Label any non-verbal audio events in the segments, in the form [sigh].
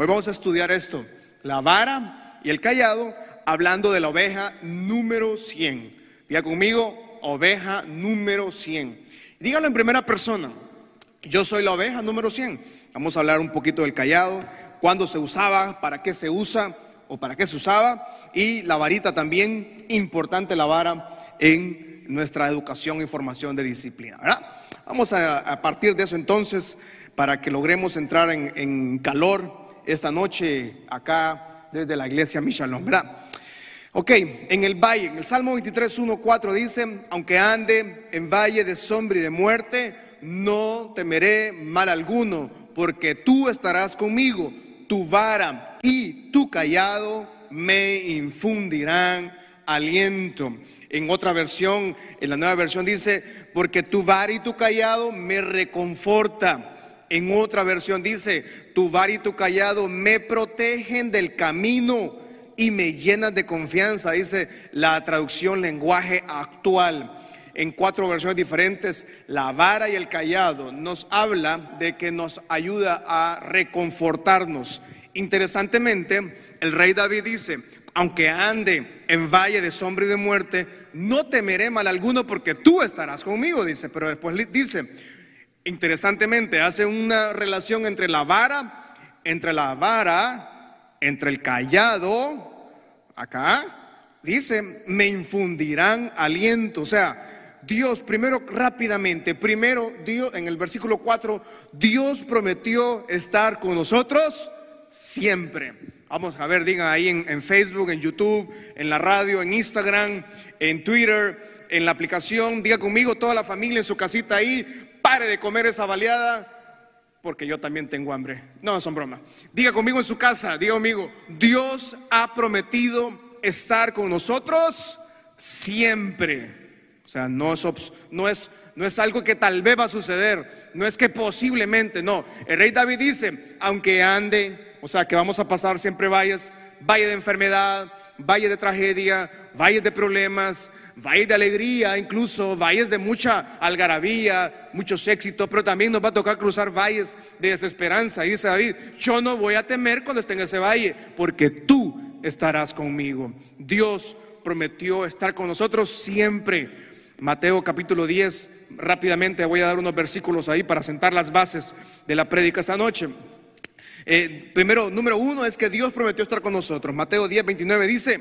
Hoy vamos a estudiar esto, la vara y el callado, hablando de la oveja número 100. Diga conmigo, oveja número 100. Dígalo en primera persona. Yo soy la oveja número 100. Vamos a hablar un poquito del callado, cuándo se usaba, para qué se usa o para qué se usaba. Y la varita también, importante la vara en nuestra educación y formación de disciplina. Vamos a, partir de eso entonces para que logremos entrar en, calor esta noche acá desde la iglesia Michalón, ¿verdad? Ok, en el valle, en el Salmo 23, 1, 4 dice, aunque ande en valle de sombra y de muerte, no temeré mal alguno, porque tú estarás conmigo, tu vara y tu callado me infundirán aliento. En otra versión, en la nueva versión dice, porque tu vara y tu callado me reconforta. En otra versión dice, tu vara y tu callado me protegen del camino y me llenan de confianza, dice la traducción lenguaje actual. En cuatro versiones diferentes, la vara y el callado nos habla de que nos ayuda a reconfortarnos. Interesantemente, el rey David dice, aunque ande en valle de sombra y de muerte, no temeré mal alguno porque tú estarás conmigo, dice. Pero después dice, interesantemente, hace una relación entre la vara, entre la vara, entre el callado acá, dice, me infundirán aliento. O sea, Dios, primero rápidamente, primero Dios, en el versículo 4, Dios prometió estar con nosotros siempre. Vamos a ver, digan ahí en, en, Facebook, en YouTube, en la radio, en Instagram, en Twitter, en la aplicación. Diga conmigo, toda la familia en su casita ahí, pare de comer esa baleada, porque yo también tengo hambre. No, son bromas. Diga conmigo en su casa, diga conmigo, Dios ha prometido estar con nosotros siempre. O sea, no es, no es, no es algo que tal vez va a suceder, no es que posiblemente, no. El rey David dice, aunque ande, o sea, que vamos a pasar siempre valles, valle de enfermedad, valle de tragedia, valles de problemas, valles de alegría, incluso valles de mucha algarabía, muchos éxitos, pero también nos va a tocar cruzar valles de desesperanza. Y dice David, yo no voy a temer cuando esté en ese valle, porque tú estarás conmigo. Dios prometió estar con nosotros siempre. Mateo capítulo 10, rápidamente voy a dar unos versículos ahí para sentar las bases de la prédica esta noche. Eh, primero, número uno es que Dios prometió estar con nosotros. Mateo 10, 29 dice,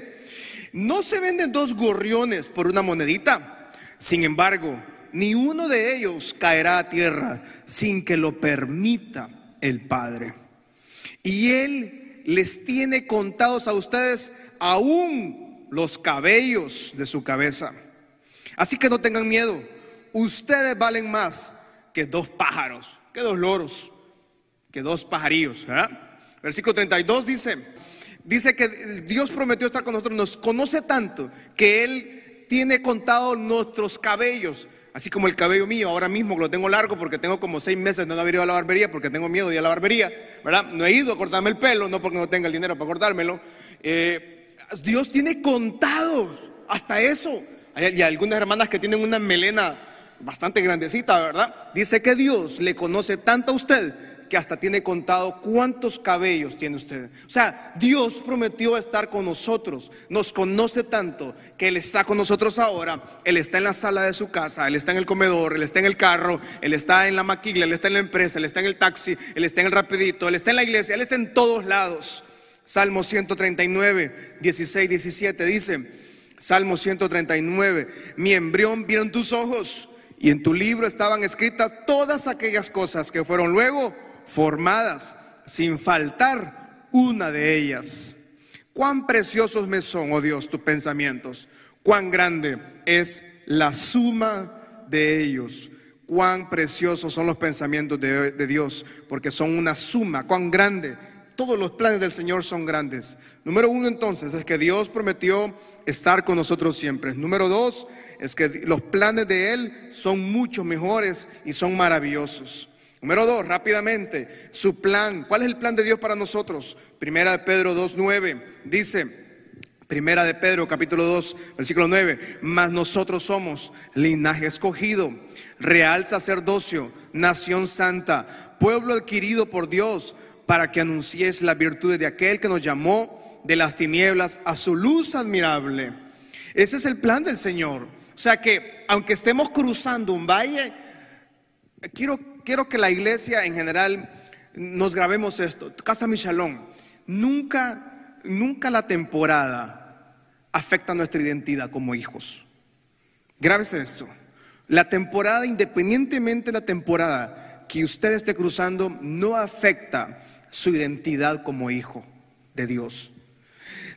no se venden dos gorriones por una monedita. Sin embargo, ni uno de ellos caerá a tierra sin que lo permita el Padre. Y Él les tiene contados a ustedes aún los cabellos de su cabeza. Así que no tengan miedo. Ustedes valen más que dos pájaros, que dos loros, que dos pajarillos. Versículo 32 dice, dice que Dios prometió estar con nosotros, nos conoce tanto que Él tiene contado nuestros cabellos. Así como el cabello mío, ahora mismo lo tengo largo porque tengo como seis meses de no haber ido a la barbería porque tengo miedo de ir a la barbería, ¿verdad? No he ido a cortarme el pelo, no porque no tenga el dinero para cortármelo. Eh, Dios tiene contado hasta eso. Hay, algunas hermanas que tienen una melena bastante grandecita, ¿verdad? Dice que Dios le conoce tanto a usted que hasta tiene contado cuántos cabellos tiene usted. O sea, Dios prometió estar con nosotros. Nos conoce tanto que Él está con nosotros ahora. Él está en la sala de su casa, Él está en el comedor, Él está en el carro, Él está en la maquila, Él está en la empresa, Él está en el taxi, Él está en el rapidito, Él está en la iglesia, Él está en todos lados. Salmo 139, 16, 17 dice. Salmo 139, mi embrión vieron tus ojos y en tu libro estaban escritas todas aquellas cosas que fueron luego formadas, sin faltar una de ellas. Cuán preciosos me son, oh Dios, tus pensamientos. Cuán grande es la suma de ellos. Cuán preciosos son los pensamientos de, Dios, porque son una suma. Cuán grande. Todos los planes del Señor son grandes. Número uno entonces es que Dios prometió estar con nosotros siempre. Número dos es que los planes de Él son mucho mejores y son maravillosos. Número dos, rápidamente, su plan. ¿Cuál es el plan de Dios para nosotros? Primera de Pedro 2.9 dice, Primera de Pedro capítulo 2, versículo 9, mas nosotros somos linaje escogido, real sacerdocio, nación santa, pueblo adquirido por Dios para que anuncies la virtud de aquel que nos llamó de las tinieblas a su luz admirable. Ese es el plan del Señor. O sea que aunque estemos cruzando un valle, quiero, quiero que la iglesia en general nos grabemos esto. Casa Michalón, nunca, nunca la temporada afecta nuestra identidad como hijos. Grábese esto. La temporada, independientemente de la temporada que usted esté cruzando, no afecta su identidad como hijo de Dios.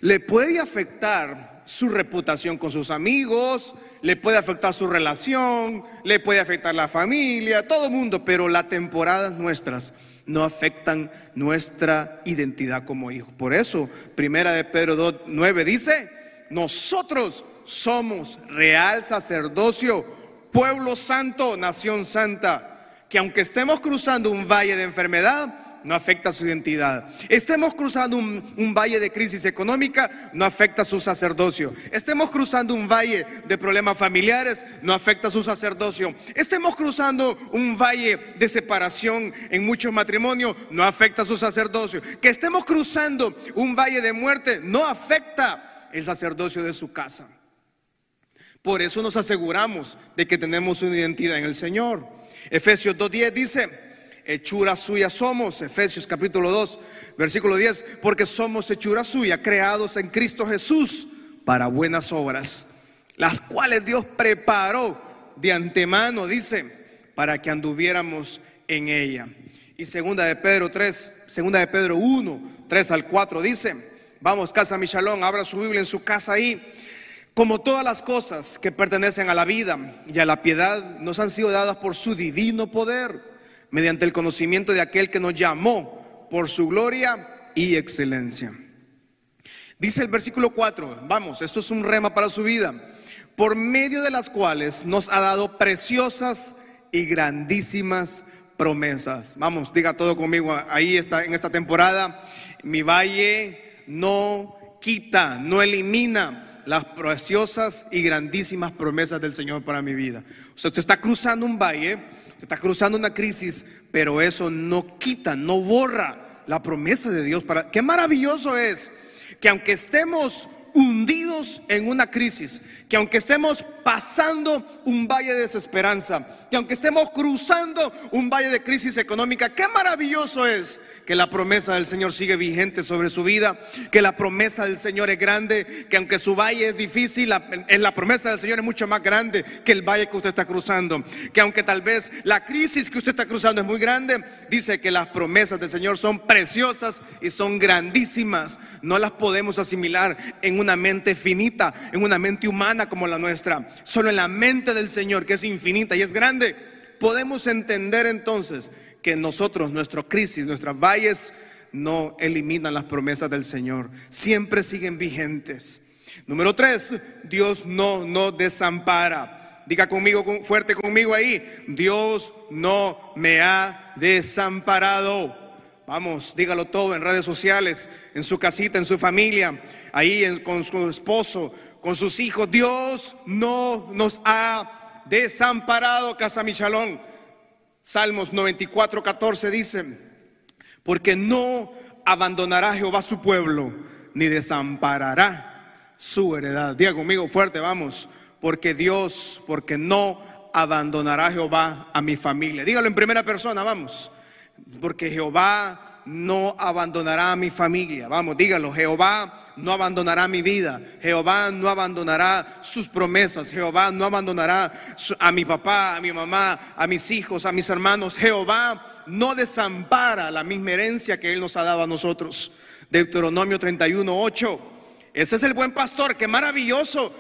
Le puede afectar su reputación con sus amigos, le puede afectar su relación, le puede afectar la familia, todo el mundo, pero las temporadas nuestras no afectan nuestra identidad como hijo. Por eso, primera de Pedro 2, 9 dice, nosotros somos real sacerdocio, pueblo santo, nación santa, que aunque estemos cruzando un valle de enfermedad, no afecta su identidad. Estemos cruzando un, valle de crisis económica, no afecta su sacerdocio. Estemos cruzando un valle de problemas familiares, no afecta su sacerdocio. Estemos cruzando un valle de separación en muchos matrimonios, no afecta su sacerdocio. Que estemos cruzando un valle de muerte, no afecta el sacerdocio de su casa. Por eso nos aseguramos de que tenemos una identidad en el Señor. Efesios 2.10 dice, hechura suya somos, Efesios capítulo 2, versículo 10, porque somos hechura suya, creados en Cristo Jesús para buenas obras, las cuales Dios preparó de antemano, dice, para que anduviéramos en ella. Y segunda de Pedro 3, segunda de Pedro 1, 3 al 4 dice, vamos, casa Michalón, abra su Biblia en su casa ahí. Como todas las cosas que pertenecen a la vida y a la piedad nos han sido dadas por su divino poder mediante el conocimiento de aquel que nos llamó por su gloria y excelencia. Dice el versículo 4, vamos, esto es un rema para su vida, por medio de las cuales nos ha dado preciosas y grandísimas promesas. Vamos, diga todo conmigo, ahí está en esta temporada, mi valle no quita, no elimina las preciosas y grandísimas promesas del Señor para mi vida. O sea, usted está cruzando un valle está cruzando una crisis, pero eso no quita, no borra la promesa de Dios para qué maravilloso es que aunque estemos hundidos en una crisis, que aunque estemos pasando un valle de desesperanza, que aunque estemos cruzando un valle de crisis económica, qué maravilloso es que la promesa del Señor sigue vigente sobre su vida, que la promesa del Señor es grande, que aunque su valle es difícil, la, la promesa del Señor es mucho más grande que el valle que usted está cruzando, que aunque tal vez la crisis que usted está cruzando es muy grande, dice que las promesas del Señor son preciosas y son grandísimas, no las podemos asimilar en una mente finita, en una mente humana como la nuestra, solo en la mente del Señor que es infinita y es grande, podemos entender entonces que nosotros, nuestra crisis, nuestras valles, no eliminan las promesas del Señor. Siempre siguen vigentes. Número tres, Dios no nos desampara. Diga conmigo, fuerte conmigo ahí. Dios no me ha desamparado. Vamos, dígalo todo en redes sociales, en su casita, en su familia, ahí con su esposo, con sus hijos. Dios no nos ha desamparado, Casa Michalón. Salmos 94, 14 dice, porque no abandonará Jehová su pueblo, ni desamparará su heredad. Diga conmigo fuerte, vamos, porque Dios, porque no abandonará Jehová a mi familia. Dígalo en primera persona, vamos, porque Jehová no abandonará a mi familia. Vamos, dígalo, Jehová no abandonará mi vida. Jehová no abandonará sus promesas. Jehová no abandonará a mi papá, a mi mamá, a mis hijos, a mis hermanos. Jehová no desampara la misma herencia que Él nos ha dado a nosotros. Deuteronomio 31, 8. Ese es el buen pastor. Qué maravilloso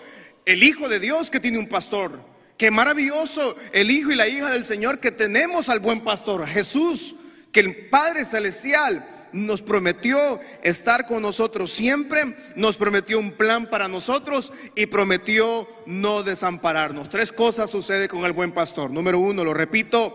el Hijo de Dios que tiene un pastor. Qué maravilloso el Hijo y la hija del Señor que tenemos al buen pastor, Jesús que el Padre Celestial nos prometió estar con nosotros siempre, nos prometió un plan para nosotros y prometió no desampararnos. Tres cosas sucede con el buen pastor. Número uno, lo repito,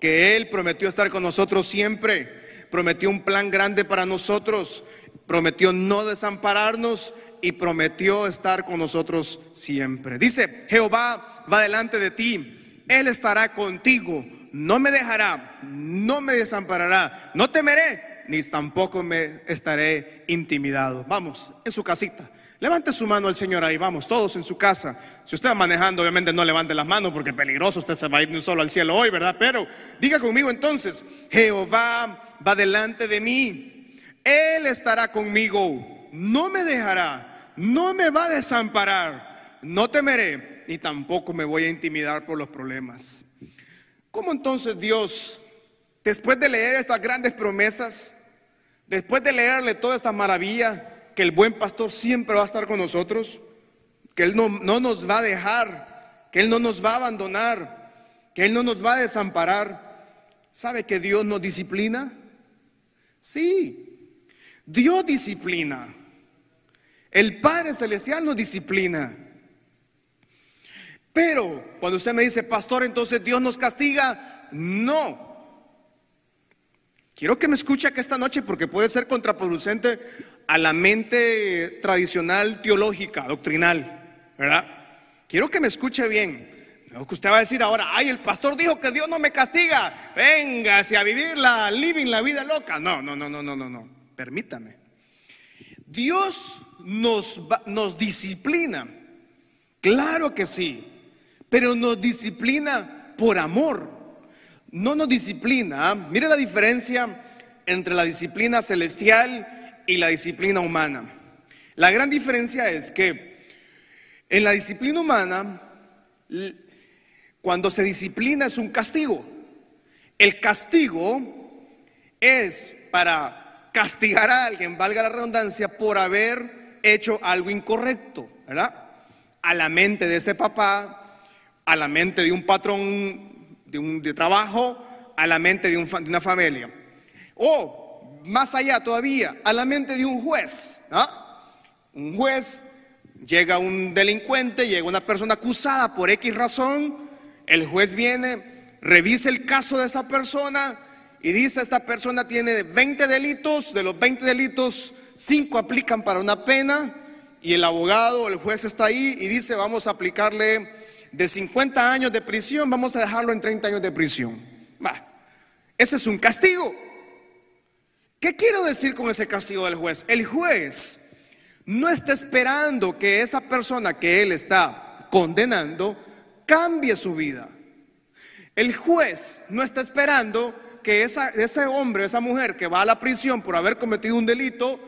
que Él prometió estar con nosotros siempre, prometió un plan grande para nosotros, prometió no desampararnos y prometió estar con nosotros siempre. Dice, Jehová va delante de ti, Él estará contigo no me dejará, no me desamparará, no temeré ni tampoco me estaré intimidado. Vamos, en su casita. Levante su mano al Señor ahí, vamos, todos en su casa. Si usted va manejando, obviamente no levante las manos porque es peligroso, usted se va a ir solo al cielo hoy, ¿verdad? Pero diga conmigo entonces, Jehová va delante de mí, Él estará conmigo, no me dejará, no me va a desamparar, no temeré, ni tampoco me voy a intimidar por los problemas. ¿Cómo entonces Dios, después de leer estas grandes promesas, después de leerle toda esta maravilla, que el buen pastor siempre va a estar con nosotros, que Él no, no nos va a dejar, que Él no nos va a abandonar, que Él no nos va a desamparar. ¿Sabe que Dios nos disciplina? Sí, Dios disciplina. El Padre Celestial nos disciplina. Pero cuando usted me dice, pastor, entonces Dios nos castiga, no. Quiero que me escuche que esta noche porque puede ser contraproducente a la mente tradicional teológica, doctrinal, ¿verdad? Quiero que me escuche bien. No que usted va a decir ahora, ay, el pastor dijo que Dios no me castiga. Véngase a vivir la living, la vida loca. No, no, no, no, no, no, no. Permítame. Dios nos disciplina. Claro que sí. Pero nos disciplina por amor. No nos disciplina. Mire la diferencia entre la disciplina celestial y la disciplina humana. La gran diferencia es que en la disciplina humana, cuando se disciplina es un castigo. El castigo es para castigar a alguien, valga la redundancia, por haber hecho algo incorrecto, ¿verdad? A la mente de ese papá, a la mente de un patrón de, un, de trabajo, a la mente de, un, de una familia. O más allá todavía, a la mente de un juez. Un juez llega un delincuente, llega una persona acusada por X razón, el juez viene, revisa el caso de esa persona y dice, esta persona tiene 20 delitos, de los 20 delitos, 5 aplican para una pena y el abogado, el juez está ahí y dice, vamos a aplicarle de 50 años de prisión, vamos a dejarlo en 30 años de prisión. ese es un castigo. ¿Qué quiero decir con ese castigo del juez? El juez no está esperando que esa persona que él está condenando cambie su vida. El juez no está esperando que ese hombre, esa mujer que va a la prisión por haber cometido un delito,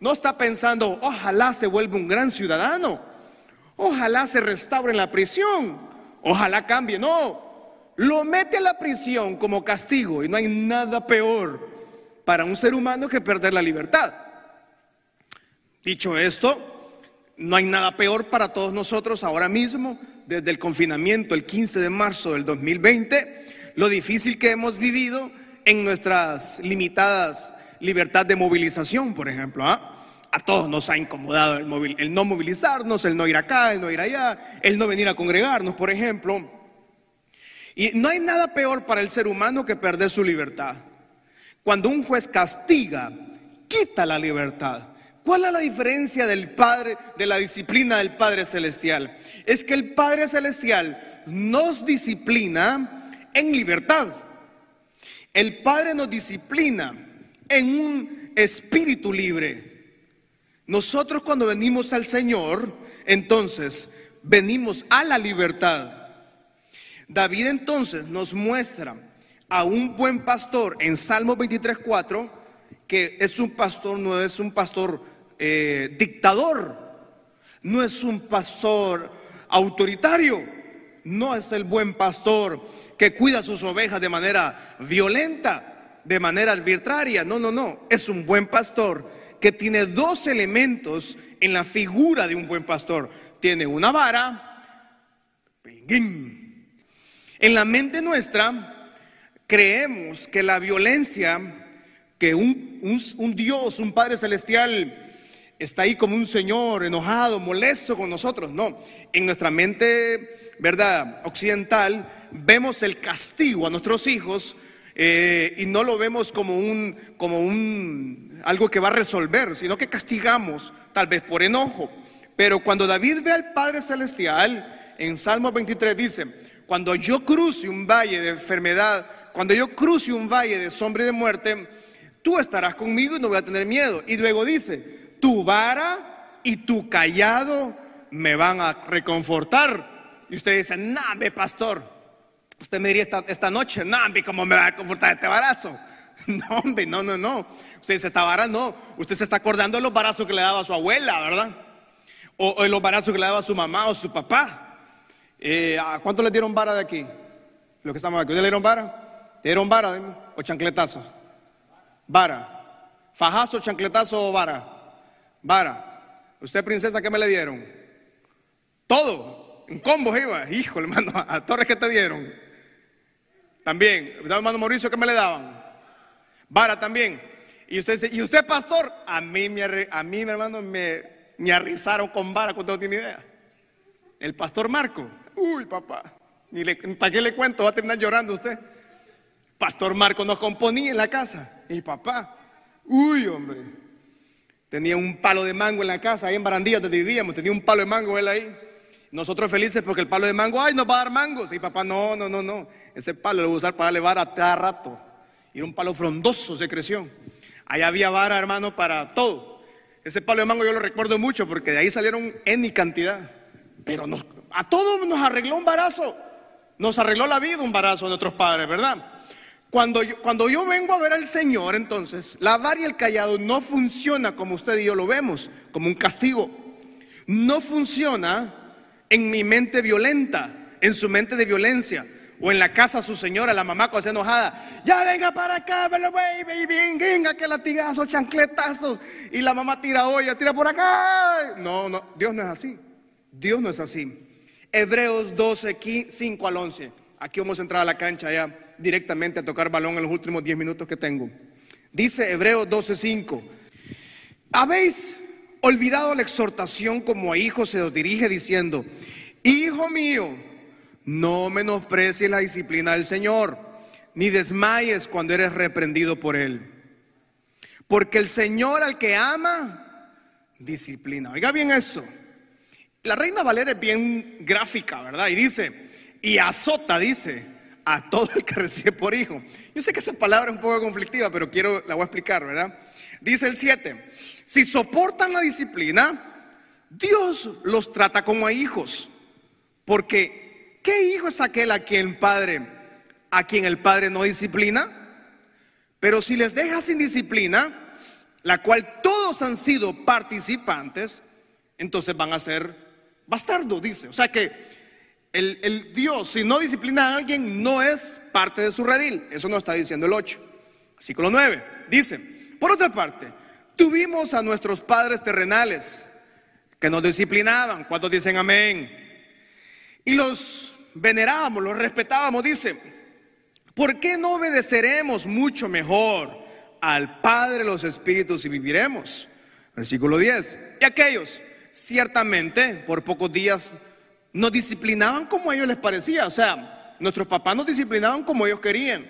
no está pensando, ojalá se vuelva un gran ciudadano, ojalá se restaure en la prisión, ojalá cambie. No, lo mete a la prisión como castigo y no hay nada peor para un ser humano que perder la libertad. Dicho esto, no hay nada peor para todos nosotros ahora mismo, desde el confinamiento el 15 de marzo del 2020, lo difícil que hemos vivido en nuestras limitadas libertad de movilización, por ejemplo. ¿ah? A todos nos ha incomodado el, el no movilizarnos, el no ir acá, el no ir allá, el no venir a congregarnos, por ejemplo. Y no hay nada peor para el ser humano que perder su libertad. Cuando un juez castiga, quita la libertad. ¿Cuál es la diferencia del Padre, de la disciplina del Padre Celestial? Es que el Padre Celestial nos disciplina en libertad. El Padre nos disciplina en un espíritu libre. Nosotros cuando venimos al Señor, entonces venimos a la libertad. David entonces nos muestra a un buen pastor en Salmo 23.4, que es un pastor, no es un pastor eh, dictador, no es un pastor autoritario, no es el buen pastor que cuida sus ovejas de manera violenta, de manera arbitraria, no, no, no, es un buen pastor que tiene dos elementos en la figura de un buen pastor. Tiene una vara, En la mente nuestra creemos que la violencia, que un, Dios, un Padre Celestial, está ahí como un Señor enojado, molesto con nosotros. No, en nuestra mente, ¿verdad? Occidental, vemos el castigo a nuestros hijos eh, y no lo vemos como un, como un, algo que va a resolver, sino que castigamos, tal vez por enojo. Pero cuando David ve al Padre Celestial, en Salmo 23 dice, cuando yo cruce un valle de enfermedad, cuando yo cruce un valle de sombra y de muerte, tú estarás conmigo y no voy a tener miedo. Y luego dice, tu vara y tu callado me van a reconfortar. Y usted dice, nambe, pastor. Usted me diría esta, noche, nambe, ¿cómo me va a reconfortar este barazo? [laughs] No, hombre, no, no, no. Usted dice, esta vara no. Usted se está acordando de los barazos que le daba a su abuela, ¿verdad? O, los barazos que le daba a su mamá o su papá. Eh, ¿A cuánto le dieron vara de aquí? Los que estamos aquí. ¿Le dieron vara? ¿Le dieron vara o chancletazo? Vara. ¿Fajazo, chancletazo o vara? Vara. ¿Usted, princesa, qué me le dieron? Todo. En combo iba. Híjole, hermano, a Torres que te dieron. También. Hermano Mauricio, ¿qué me le daban? Vara también. Y usted dice, ¿y usted, pastor? A mí, a mí mi hermano, me, me arrizaron con vara, cuando no tiene idea. El pastor Marco. Uy, papá. ¿Para qué le cuento? Va a terminar llorando usted. Pastor Marco nos componía en la casa. Y papá, uy, hombre. Tenía un palo de mango en la casa, ahí en Barandilla donde vivíamos. Tenía un palo de mango él ahí. Nosotros felices porque el palo de mango, ay, nos va a dar mangos. Y papá, no, no, no, no. Ese palo lo voy a usar para darle vara a cada rato. Y era un palo frondoso, se creció. Ahí había vara, hermano, para todo. Ese palo de mango yo lo recuerdo mucho porque de ahí salieron en mi cantidad. Pero a todos nos arregló un barazo. Nos arregló la vida un barazo a nuestros padres, ¿verdad? Cuando yo, cuando yo vengo a ver al Señor, entonces, la vara y el callado no funciona como usted y yo lo vemos, como un castigo. No funciona en mi mente violenta, en su mente de violencia. O en la casa su señora, la mamá cuando está enojada, ya venga para acá, venga, venga, que latigazo, chancletazo. Y la mamá tira olla, tira por acá. No, no, Dios no es así. Dios no es así. Hebreos 12, 5 al 11. Aquí vamos a entrar a la cancha ya directamente a tocar balón en los últimos 10 minutos que tengo. Dice Hebreos 12, 5. Habéis olvidado la exhortación como a hijos se os dirige diciendo, Hijo mío, no menosprecies la disciplina del Señor, ni desmayes cuando eres reprendido por Él. Porque el Señor al que ama, disciplina. Oiga bien esto. La Reina Valera es bien gráfica, ¿verdad? Y dice, y azota, dice, a todo el que recibe por hijo. Yo sé que esa palabra es un poco conflictiva, pero quiero, la voy a explicar, ¿verdad? Dice el 7, si soportan la disciplina, Dios los trata como a hijos. Porque, ¿qué hijo es aquel a quien padre, a quien el padre no disciplina? Pero si les deja sin disciplina, la cual todos han sido participantes, entonces van a ser bastardo, dice. O sea que el, Dios, si no disciplina a alguien, no es parte de su redil. Eso nos está diciendo el 8. Versículo 9. Dice, por otra parte, tuvimos a nuestros padres terrenales que nos disciplinaban. ¿Cuántos dicen amén? Y los venerábamos, los respetábamos. Dice, ¿por qué no obedeceremos mucho mejor al Padre de los Espíritus y viviremos? Versículo 10. Y aquellos ciertamente por pocos días nos disciplinaban como a ellos les parecía. O sea, nuestros papás nos disciplinaban como ellos querían,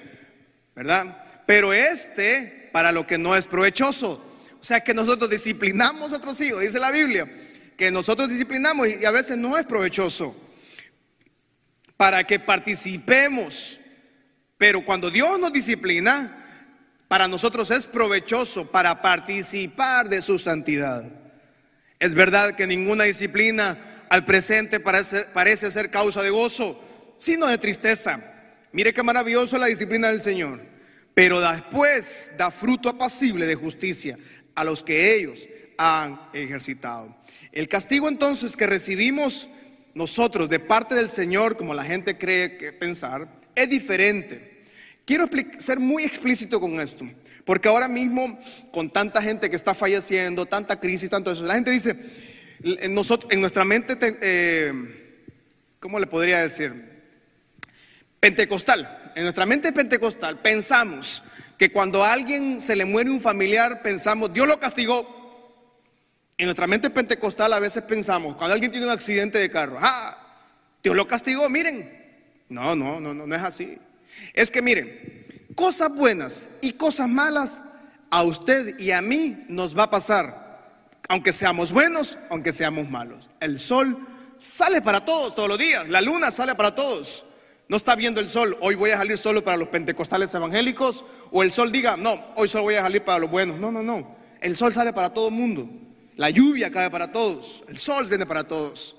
¿verdad? Pero este, para lo que no es provechoso. O sea, que nosotros disciplinamos a otros hijos, dice la Biblia, que nosotros disciplinamos y a veces no es provechoso. Para que participemos. Pero cuando Dios nos disciplina, para nosotros es provechoso para participar de su santidad. Es verdad que ninguna disciplina al presente parece, ser causa de gozo, sino de tristeza. Mire qué maravilloso la disciplina del Señor. Pero después da fruto apacible de justicia a los que ellos han ejercitado. El castigo entonces que recibimos nosotros de parte del Señor, como la gente cree que pensar, es diferente. Quiero ser muy explícito con esto. Porque ahora mismo, con tanta gente que está falleciendo, tanta crisis, tanto eso, la gente dice, en, nosotros, en nuestra mente, eh, ¿cómo le podría decir? Pentecostal. En nuestra mente pentecostal pensamos que cuando a alguien se le muere un familiar, pensamos, Dios lo castigó. En nuestra mente pentecostal a veces pensamos, cuando alguien tiene un accidente de carro, ah, Dios lo castigó, miren. No, no, no, no, no es así. Es que miren, cosas buenas y cosas malas a usted y a mí nos va a pasar, aunque seamos buenos, aunque seamos malos. El sol sale para todos todos los días, la luna sale para todos. no está viendo el sol, hoy voy a salir solo para los pentecostales evangélicos, o el sol diga, no, hoy solo voy a salir para los buenos. No, no, no. El sol sale para todo el mundo. La lluvia cae para todos. El sol viene para todos.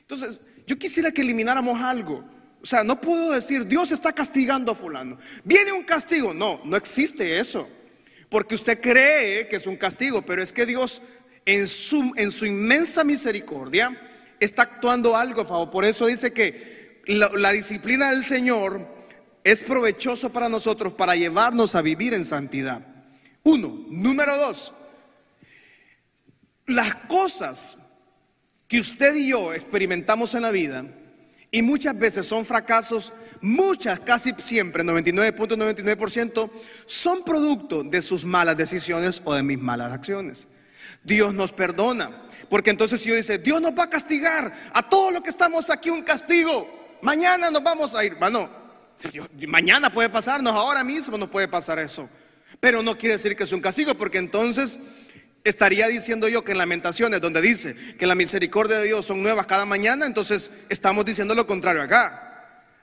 Entonces, yo quisiera que elimináramos algo. O sea, no puedo decir, Dios está castigando a fulano. Viene un castigo. No, no existe eso. Porque usted cree que es un castigo, pero es que Dios en su, en su inmensa misericordia está actuando algo favor. Por eso dice que la, la disciplina del Señor es provechoso para nosotros para llevarnos a vivir en santidad. Uno. Número dos. Las cosas que usted y yo experimentamos en la vida y muchas veces son fracasos, muchas, casi siempre, 99.99%, son producto de sus malas decisiones o de mis malas acciones. Dios nos perdona, porque entonces si yo dice, Dios nos va a castigar a todo lo que estamos aquí un castigo, mañana nos vamos a ir, bueno, mañana puede pasarnos, ahora mismo nos puede pasar eso, pero no quiere decir que es un castigo, porque entonces estaría diciendo yo que en Lamentaciones, donde dice que la misericordia de Dios son nuevas cada mañana, entonces estamos diciendo lo contrario acá.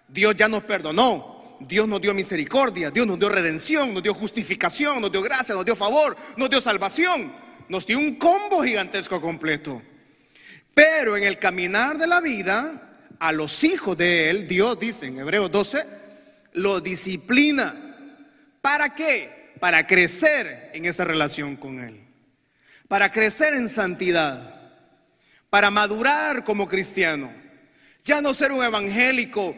Dios ya nos perdonó, Dios nos dio misericordia, Dios nos dio redención, nos dio justificación, nos dio gracia, nos dio favor, nos dio salvación, nos dio un combo gigantesco completo. Pero en el caminar de la vida, a los hijos de Él, Dios dice en Hebreos 12, lo disciplina. ¿Para qué? Para crecer en esa relación con Él para crecer en santidad, para madurar como cristiano, ya no ser un evangélico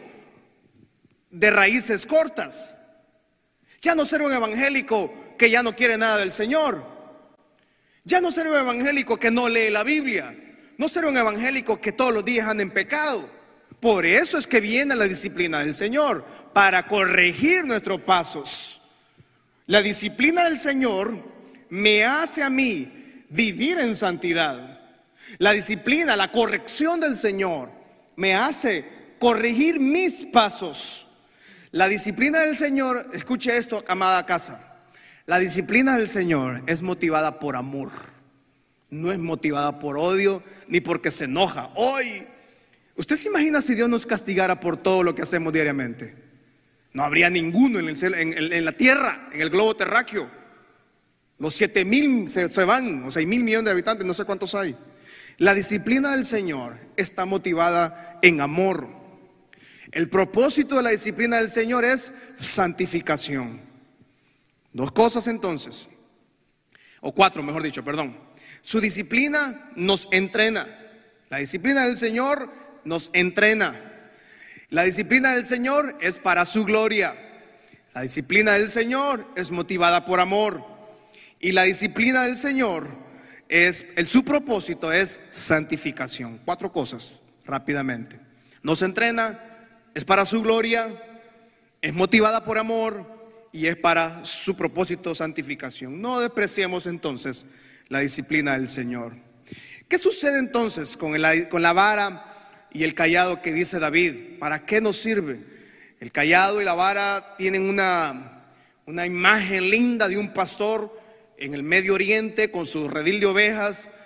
de raíces cortas, ya no ser un evangélico que ya no quiere nada del Señor, ya no ser un evangélico que no lee la Biblia, no ser un evangélico que todos los días anda en pecado. Por eso es que viene la disciplina del Señor, para corregir nuestros pasos. La disciplina del Señor me hace a mí vivir en santidad. La disciplina, la corrección del Señor me hace corregir mis pasos. La disciplina del Señor, escuche esto, amada casa. La disciplina del Señor es motivada por amor. No es motivada por odio ni porque se enoja. Hoy, ¿usted se imagina si Dios nos castigara por todo lo que hacemos diariamente? No habría ninguno en, el, en la tierra, en el globo terráqueo. Los siete mil se, van, o seis mil millones de habitantes, no sé cuántos hay. La disciplina del Señor está motivada en amor. El propósito de la disciplina del Señor es santificación. Dos cosas entonces, o cuatro, mejor dicho, perdón. Su disciplina nos entrena. La disciplina del Señor nos entrena. La disciplina del Señor es para su gloria. La disciplina del Señor es motivada por amor. Y la disciplina del Señor es, el, su propósito es santificación. Cuatro cosas, rápidamente. Nos entrena, es para su gloria, es motivada por amor y es para su propósito santificación. No despreciemos entonces la disciplina del Señor. ¿Qué sucede entonces con, con la vara y el callado que dice David? ¿Para qué nos sirve? El callado y la vara tienen una, una imagen linda de un pastor en el Medio Oriente con su redil de ovejas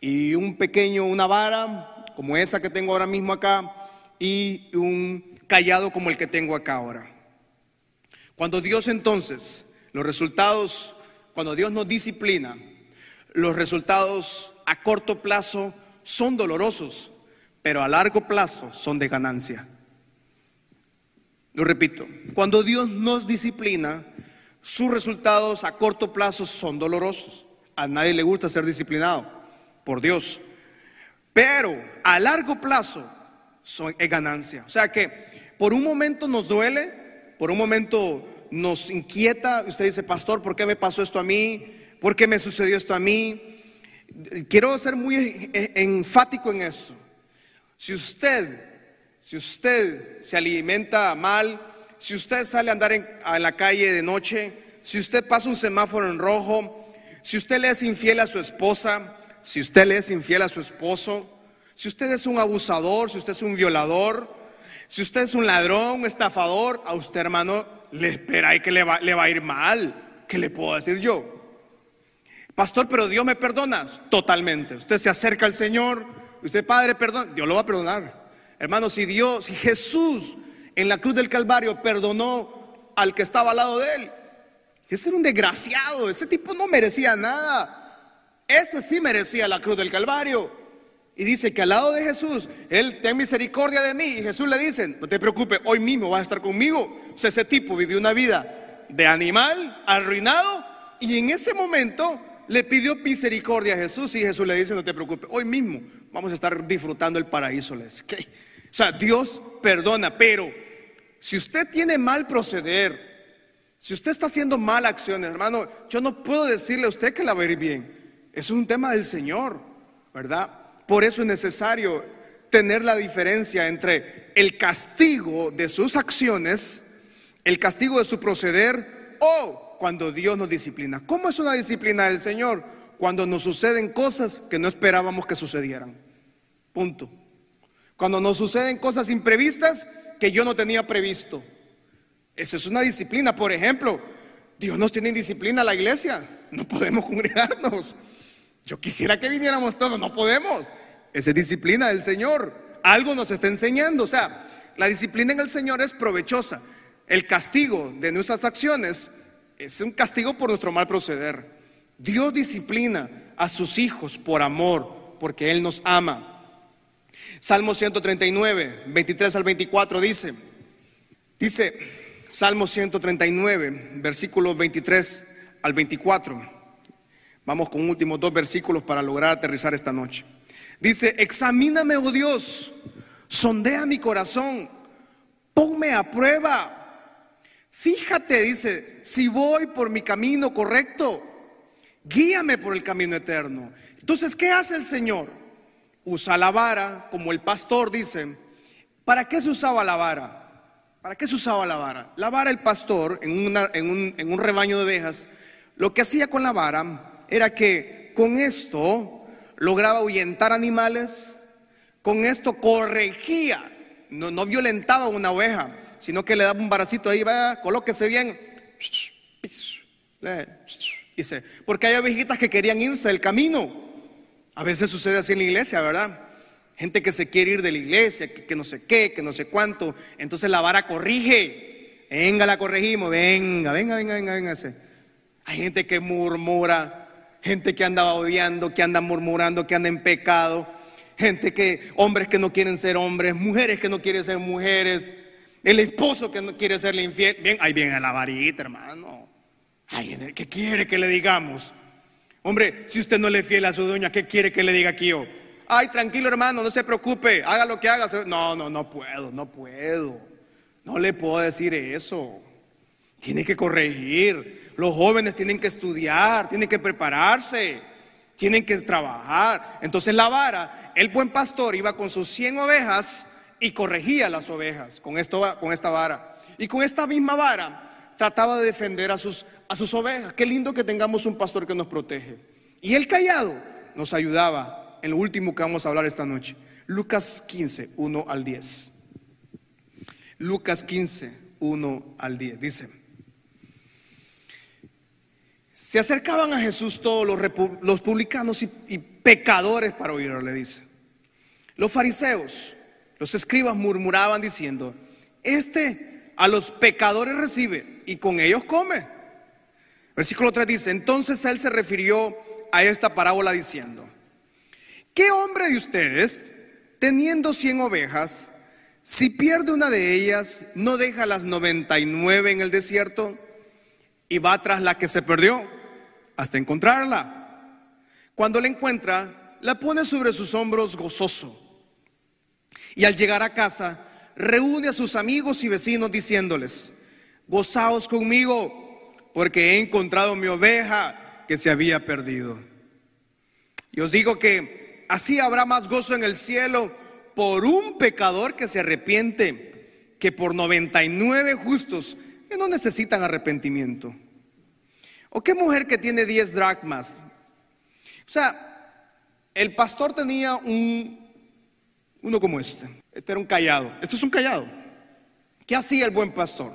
y un pequeño, una vara como esa que tengo ahora mismo acá y un callado como el que tengo acá ahora. Cuando Dios entonces, los resultados, cuando Dios nos disciplina, los resultados a corto plazo son dolorosos, pero a largo plazo son de ganancia. Lo repito, cuando Dios nos disciplina, sus resultados a corto plazo son dolorosos. A nadie le gusta ser disciplinado por Dios. Pero a largo plazo son, es ganancia. O sea que por un momento nos duele, por un momento nos inquieta. Usted dice, pastor, ¿por qué me pasó esto a mí? ¿Por qué me sucedió esto a mí? Quiero ser muy e, e, enfático en esto. Si usted, si usted se alimenta mal, si usted sale a andar en, la calle de noche, si usted pasa un semáforo en rojo, si usted le es infiel a su esposa, si usted le es infiel a su esposo, si usted es un abusador, si usted es un violador, si usted es un ladrón, un estafador, a usted hermano le espera y que le va, le va a ir mal. ¿Qué le puedo decir yo? Pastor, pero Dios me perdona totalmente. Usted se acerca al Señor, usted Padre, perdón, Dios lo va a perdonar. Hermano, si Dios, si Jesús en la cruz del Calvario perdonó al que estaba al lado de él. Ese era un desgraciado, ese tipo no merecía nada. Ese sí merecía la cruz del Calvario. Y dice que al lado de Jesús, Él ten misericordia de mí. Y Jesús le dice, no te preocupes, hoy mismo vas a estar conmigo. O sea, ese tipo vivió una vida de animal, arruinado. Y en ese momento le pidió misericordia a Jesús. Y Jesús le dice, no te preocupes, hoy mismo vamos a estar disfrutando el paraíso. O sea, Dios perdona, pero si usted tiene mal proceder, si usted está haciendo mal acciones, hermano, yo no puedo decirle a usted que la va a ir bien. Es un tema del Señor, ¿verdad? Por eso es necesario tener la diferencia entre el castigo de sus acciones, el castigo de su proceder o cuando Dios nos disciplina. ¿Cómo es una disciplina del Señor? Cuando nos suceden cosas que no esperábamos que sucedieran. Punto. Cuando nos suceden cosas imprevistas que yo no tenía previsto. Esa es una disciplina. Por ejemplo, Dios nos tiene en disciplina a la iglesia. No podemos [laughs] congregarnos. Yo quisiera que viniéramos todos, no podemos. Esa es disciplina del Señor. Algo nos está enseñando. O sea, la disciplina en el Señor es provechosa. El castigo de nuestras acciones es un castigo por nuestro mal proceder. Dios disciplina a sus hijos por amor, porque Él nos ama. Salmo 139, 23 al 24 dice, dice Salmo 139, versículos 23 al 24. Vamos con últimos dos versículos para lograr aterrizar esta noche. Dice, examíname, oh Dios, sondea mi corazón, ponme a prueba. Fíjate, dice, si voy por mi camino correcto, guíame por el camino eterno. Entonces, ¿qué hace el Señor? Usa la vara, como el pastor dice. ¿Para qué se usaba la vara? ¿Para qué se usaba la vara? La vara, el pastor, en, un, rebaño de ovejas, lo que hacía con la vara era que con esto lograba ahuyentar animales, con esto corregía, no, violentaba una oveja, sino que le daba un baracito ahí, vaya, colóquese bien. Dice, porque hay ovejitas que querían irse del camino. A veces sucede así en la iglesia, ¿verdad? Gente que se quiere ir de la iglesia, que, no sé qué, que no sé cuánto. Entonces la vara corrige. Venga, la corregimos. Venga, venga, venga, venga, venga. Hay gente que murmura gente que anda odiando, que anda murmurando, que anda en pecado, gente que, hombres que no quieren ser hombres, mujeres que no quieren ser mujeres, el esposo que no quiere serle infiel. Bien, ahí viene la varita, hermano. Ay, ¿qué quiere que le digamos? Hombre, si usted no le fiel a su doña, ¿qué quiere que le diga aquí yo? Ay, tranquilo, hermano, no se preocupe, haga lo que haga. No, no, no puedo, no puedo. No le puedo decir eso. Tiene que corregir. Los jóvenes tienen que estudiar, tienen que prepararse, tienen que trabajar. Entonces la vara, el buen pastor iba con sus 100 ovejas y corregía las ovejas con, esto, con esta vara. Y con esta misma vara trataba de defender a sus, a sus ovejas. Qué lindo que tengamos un pastor que nos protege. Y el callado nos ayudaba en lo último que vamos a hablar esta noche. Lucas 15, 1 al 10. Lucas 15, 1 al 10. Dice. Se acercaban a Jesús todos los, publicanos y, y pecadores para oírlo, le dice. Los fariseos, los escribas murmuraban diciendo, este a los pecadores recibe y con ellos come. Versículo 3 dice, entonces él se refirió a esta parábola diciendo, ¿qué hombre de ustedes, teniendo cien ovejas, si pierde una de ellas, no deja las 99 en el desierto y va tras la que se perdió hasta encontrarla. Cuando la encuentra, la pone sobre sus hombros gozoso. Y al llegar a casa, reúne a sus amigos y vecinos diciéndoles, gozaos conmigo, porque he encontrado mi oveja que se había perdido. Y os digo que así habrá más gozo en el cielo por un pecador que se arrepiente que por 99 justos que no necesitan arrepentimiento. ¿O qué mujer que tiene 10 dracmas? O sea, el pastor tenía un, uno como este. Este era un callado. Este es un callado. ¿Qué hacía el buen pastor?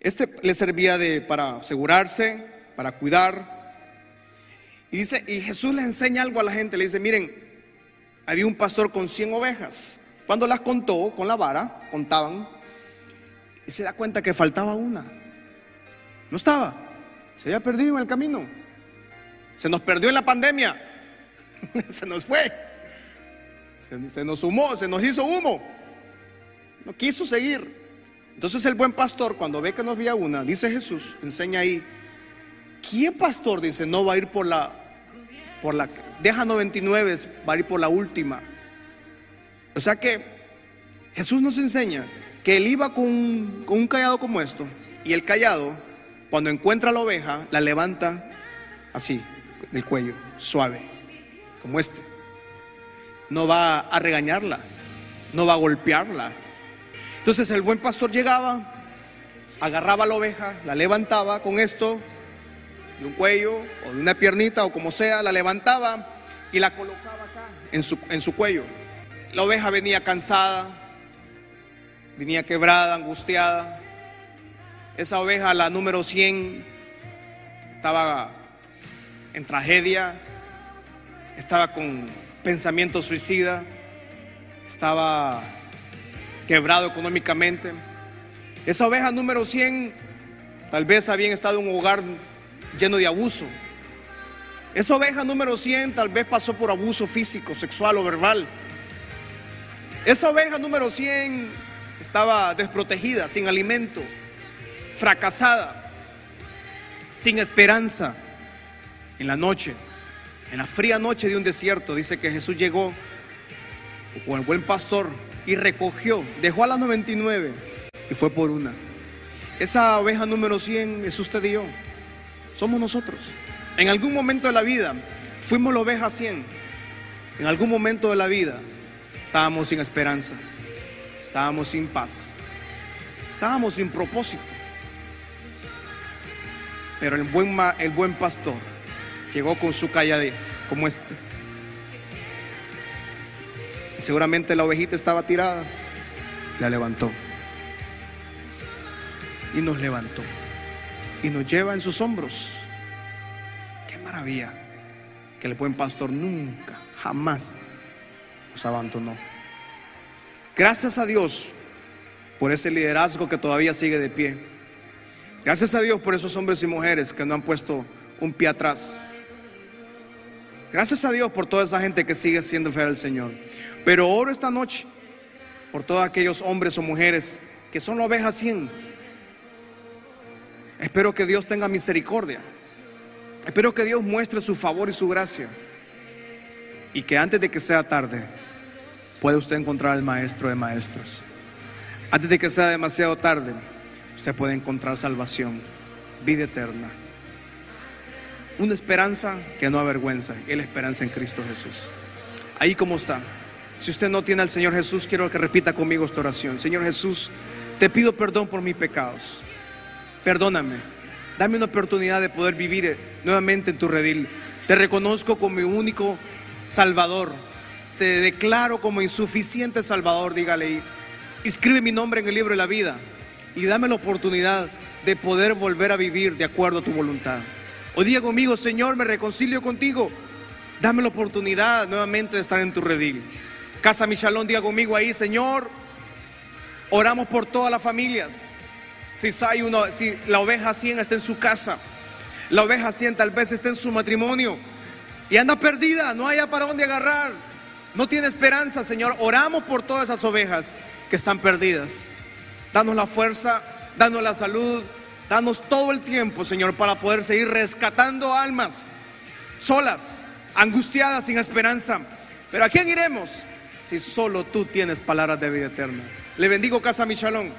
Este le servía de, para asegurarse, para cuidar. Y dice, y Jesús le enseña algo a la gente. Le dice, miren, había un pastor con 100 ovejas. Cuando las contó con la vara, contaban, y se da cuenta que faltaba una. No estaba. Se había perdido en el camino. Se nos perdió en la pandemia. [laughs] se nos fue. Se, se, nos sumó, se nos hizo humo. No quiso seguir. Entonces el buen pastor, cuando ve que no había una, dice Jesús, enseña ahí, ¿quién pastor? Dice, no va a ir por la, por la, deja 99, va a ir por la última. O sea que Jesús nos enseña que él iba con, con un callado como esto, y el callado, cuando encuentra la oveja, la levanta así, del cuello, suave, como este. No va a regañarla, no va a golpearla, entonces el buen pastor llegaba, agarraba la oveja, la levantaba con esto, de un cuello o de una piernita o como sea, la levantaba y la colocaba acá en su, en su cuello. La oveja venía cansada, venía quebrada, angustiada. Esa oveja, la número 100, estaba en tragedia, estaba con pensamiento suicida, estaba quebrado económicamente. Esa oveja número 100 tal vez había estado en un hogar lleno de abuso. Esa oveja número 100 tal vez pasó por abuso físico, sexual o verbal. Esa oveja número 100 estaba desprotegida, sin alimento, fracasada, sin esperanza. En la noche, en la fría noche de un desierto, dice que Jesús llegó con el buen pastor y recogió, dejó a las 99 y fue por una. Esa oveja número 100 es usted y yo. Somos nosotros. En algún momento de la vida fuimos la oveja 100. En algún momento de la vida estábamos sin esperanza. Estábamos sin paz. Estábamos sin propósito. Pero el buen, el buen pastor llegó con su calladez como este seguramente la ovejita estaba tirada. La levantó. Y nos levantó. Y nos lleva en sus hombros. Qué maravilla. Que el buen pastor nunca, jamás nos abandonó. Gracias a Dios por ese liderazgo que todavía sigue de pie. Gracias a Dios por esos hombres y mujeres que no han puesto un pie atrás. Gracias a Dios por toda esa gente que sigue siendo fiel al Señor. Pero oro esta noche por todos aquellos hombres o mujeres que son la oveja 100. Espero que Dios tenga misericordia. Espero que Dios muestre su favor y su gracia. Y que antes de que sea tarde pueda usted encontrar al maestro de maestros. Antes de que sea demasiado tarde, usted puede encontrar salvación, vida eterna. Una esperanza que no avergüenza, y la esperanza en Cristo Jesús. Ahí como está. Si usted no tiene al Señor Jesús, quiero que repita conmigo esta oración. Señor Jesús, te pido perdón por mis pecados. Perdóname. Dame una oportunidad de poder vivir nuevamente en tu redil. Te reconozco como mi único Salvador. Te declaro como insuficiente Salvador, dígale. Escribe mi nombre en el libro de la vida y dame la oportunidad de poder volver a vivir de acuerdo a tu voluntad. Hoy día conmigo, Señor, me reconcilio contigo. Dame la oportunidad nuevamente de estar en tu redil. Casa Michalón, diga conmigo ahí, Señor, oramos por todas las familias. Si, hay uno, si la oveja 100 está en su casa, la oveja 100 tal vez está en su matrimonio y anda perdida, no haya para dónde agarrar, no tiene esperanza, Señor. Oramos por todas esas ovejas que están perdidas. Danos la fuerza, danos la salud, danos todo el tiempo, Señor, para poder seguir rescatando almas solas, angustiadas, sin esperanza. Pero ¿a quién iremos? Si solo tú tienes palabras de vida eterna. Le bendigo casa Michalón.